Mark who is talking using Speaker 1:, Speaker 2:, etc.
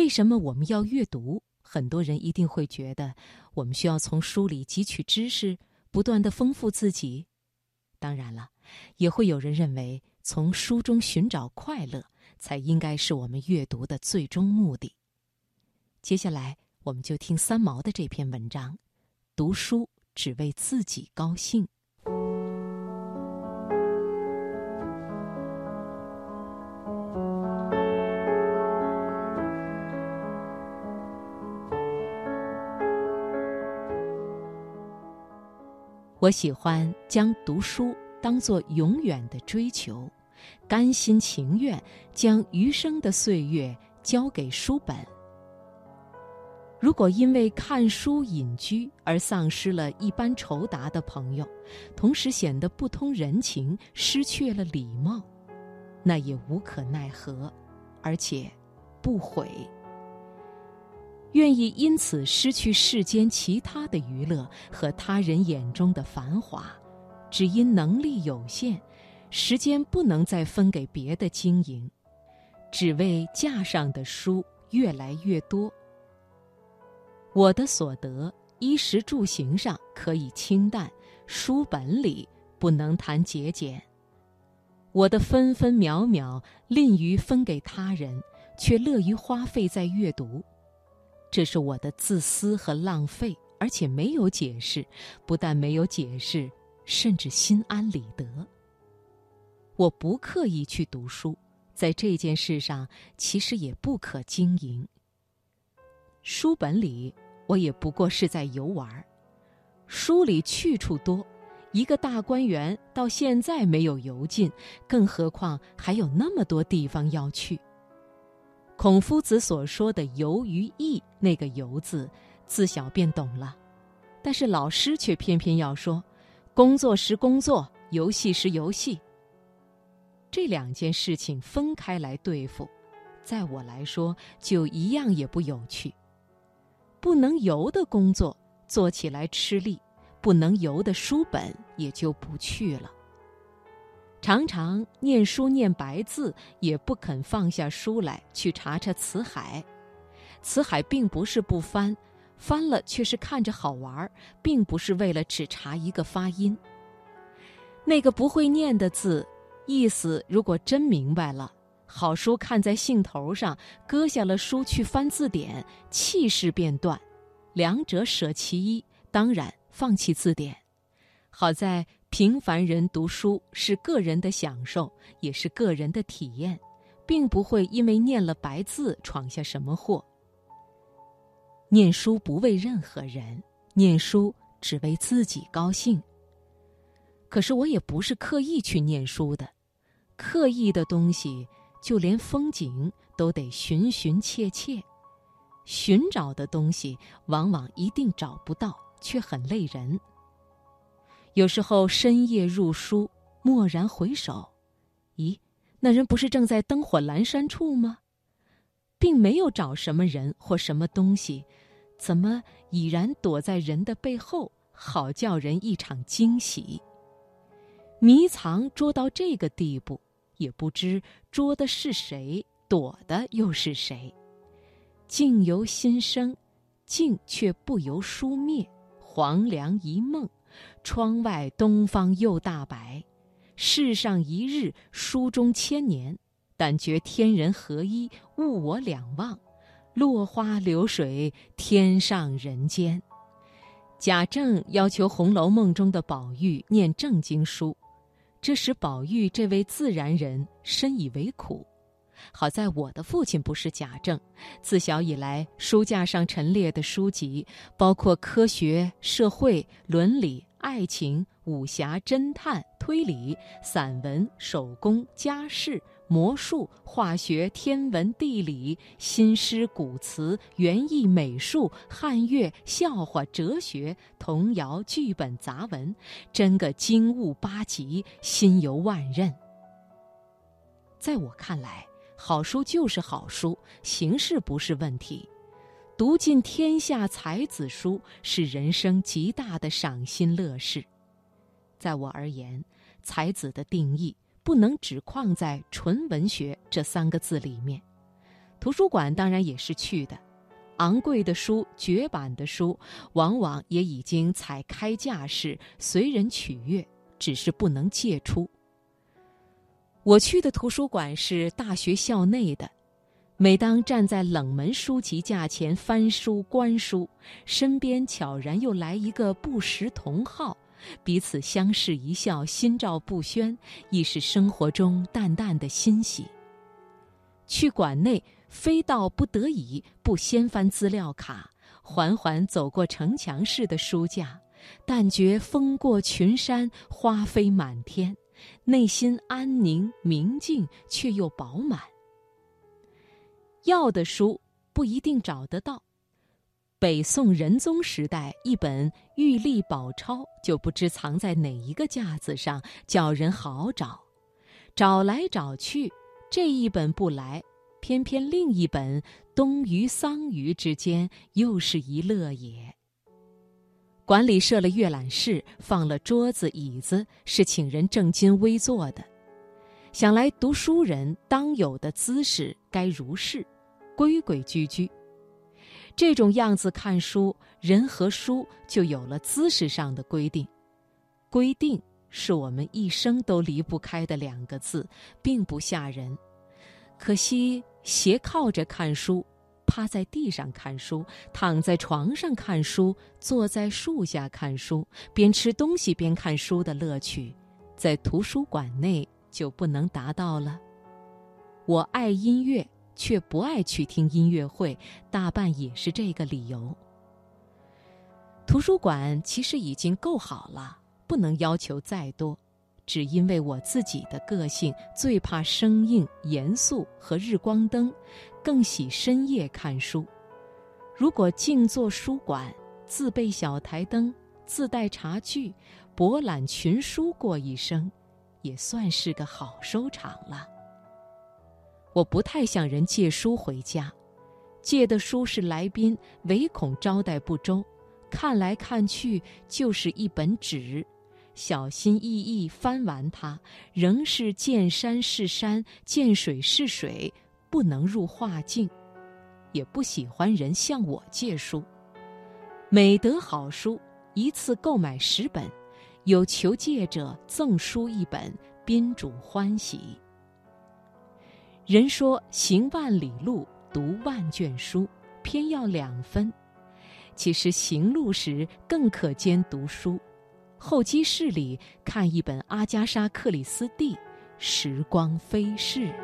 Speaker 1: 为什么我们要阅读？很多人一定会觉得，我们需要从书里汲取知识，不断的丰富自己。当然了，也会有人认为，从书中寻找快乐，才应该是我们阅读的最终目的。接下来，我们就听三毛的这篇文章：读书只为自己高兴。我喜欢将读书当作永远的追求，甘心情愿将余生的岁月交给书本。如果因为看书隐居而丧失了一般酬答的朋友，同时显得不通人情、失去了礼貌，那也无可奈何，而且不悔。愿意因此失去世间其他的娱乐和他人眼中的繁华，只因能力有限，时间不能再分给别的经营，只为架上的书越来越多。我的所得，衣食住行上可以清淡，书本里不能谈节俭。我的分分秒秒吝于分给他人，却乐于花费在阅读。这是我的自私和浪费，而且没有解释，不但没有解释，甚至心安理得。我不刻意去读书，在这件事上其实也不可经营。书本里我也不过是在游玩，书里去处多，一个大观园到现在没有游尽，更何况还有那么多地方要去。孔夫子所说的“游于艺”，那个“游”字，自小便懂了，但是老师却偏偏要说：“工作时工作，游戏时游戏。”这两件事情分开来对付，在我来说就一样也不有趣。不能游的工作做起来吃力，不能游的书本也就不去了。常常念书念白字，也不肯放下书来去查查辞海。辞海并不是不翻，翻了却是看着好玩，并不是为了只查一个发音。那个不会念的字，意思如果真明白了，好书看在兴头上，搁下了书去翻字典，气势便断。两者舍其一，当然放弃字典。好在。平凡人读书是个人的享受，也是个人的体验，并不会因为念了白字闯下什么祸。念书不为任何人，念书只为自己高兴。可是我也不是刻意去念书的，刻意的东西，就连风景都得寻寻切切，寻找的东西往往一定找不到，却很累人。有时候深夜入书，蓦然回首，咦，那人不是正在灯火阑珊处吗？并没有找什么人或什么东西，怎么已然躲在人的背后，好叫人一场惊喜？迷藏捉到这个地步，也不知捉的是谁，躲的又是谁。静由心生，静却不由书灭，黄粱一梦。窗外东方又大白，世上一日，书中千年。但觉天人合一，物我两忘。落花流水，天上人间。贾政要求《红楼梦》中的宝玉念正经书，这使宝玉这位自然人深以为苦。好在我的父亲不是贾政，自小以来书架上陈列的书籍，包括科学、社会、伦理。爱情、武侠、侦探、推理、散文、手工、家事、魔术、化学、天文、地理、新诗、古词、园艺、美术、汉乐、笑话、哲学、童谣、剧本、杂文，真个精物八极，心游万仞。在我看来，好书就是好书，形式不是问题。读尽天下才子书是人生极大的赏心乐事，在我而言，才子的定义不能只框在纯文学这三个字里面。图书馆当然也是去的，昂贵的书、绝版的书，往往也已经采开架式，随人取阅，只是不能借出。我去的图书馆是大学校内的，每当站在冷门书籍架前翻书观书，身边悄然又来一个不识同好，彼此相视一笑，心照不宣，亦是生活中淡淡的欣喜。去馆内，非到不得已不先翻资料卡，缓缓走过城墙式的书架，但觉风过群山，花飞满天。内心安宁明净，却又饱满。要的书不一定找得到。北宋仁宗时代，一本《玉历宝钞》就不知藏在哪一个架子上，叫人好找。找来找去，这一本不来，偏偏另一本《东隅桑榆》之间，又是一乐也。馆里设了阅览室，放了桌子椅子，是请人正襟危坐的。想来读书人当有的姿势该如是，规规矩矩。这种样子看书，人和书就有了姿势上的规定。规定是我们一生都离不开的两个字，并不吓人。可惜斜靠着看书。趴在地上看书，躺在床上看书，坐在树下看书，边吃东西边看书的乐趣，在图书馆内就不能达到了。我爱音乐，却不爱去听音乐会，大半也是这个理由。图书馆其实已经够好了，不能要求再多。只因为我自己的个性最怕生硬、严肃和日光灯，更喜深夜看书。如果静坐书馆，自备小台灯，自带茶具，博览群书过一生，也算是个好收场了。我不太向人借书回家，借的书是来宾，唯恐招待不周，看来看去就是一本纸。小心翼翼翻完它，仍是见山是山，见水是水，不能入画境。也不喜欢人向我借书。每得好书，一次购买十本，有求借者赠书一本，宾主欢喜。人说行万里路，读万卷书，偏要两分。其实行路时更可兼读书。候机室里看一本阿加莎·克里斯蒂，时光飞逝。